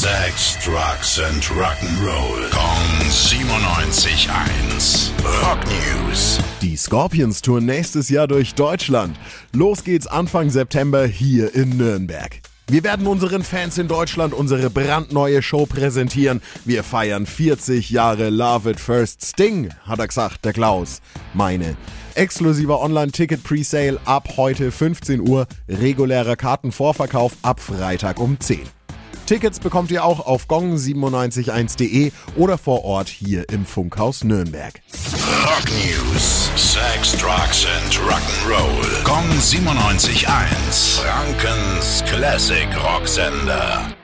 Sex, Drugs and Rock'n'Roll. Kong 97.1. Rock News. Die Scorpions touren nächstes Jahr durch Deutschland. Los geht's Anfang September hier in Nürnberg. Wir werden unseren Fans in Deutschland unsere brandneue Show präsentieren. Wir feiern 40 Jahre Love It First Sting, hat er gesagt, der Klaus. Meine. Exklusiver Online-Ticket-Presale ab heute 15 Uhr, regulärer Kartenvorverkauf ab Freitag um 10. Tickets bekommt ihr auch auf gong971.de oder vor Ort hier im Funkhaus Nürnberg. Rock News. Sex, Drugs and Rock'n'Roll. Kong 97.1. Frankens Classic Rocksender.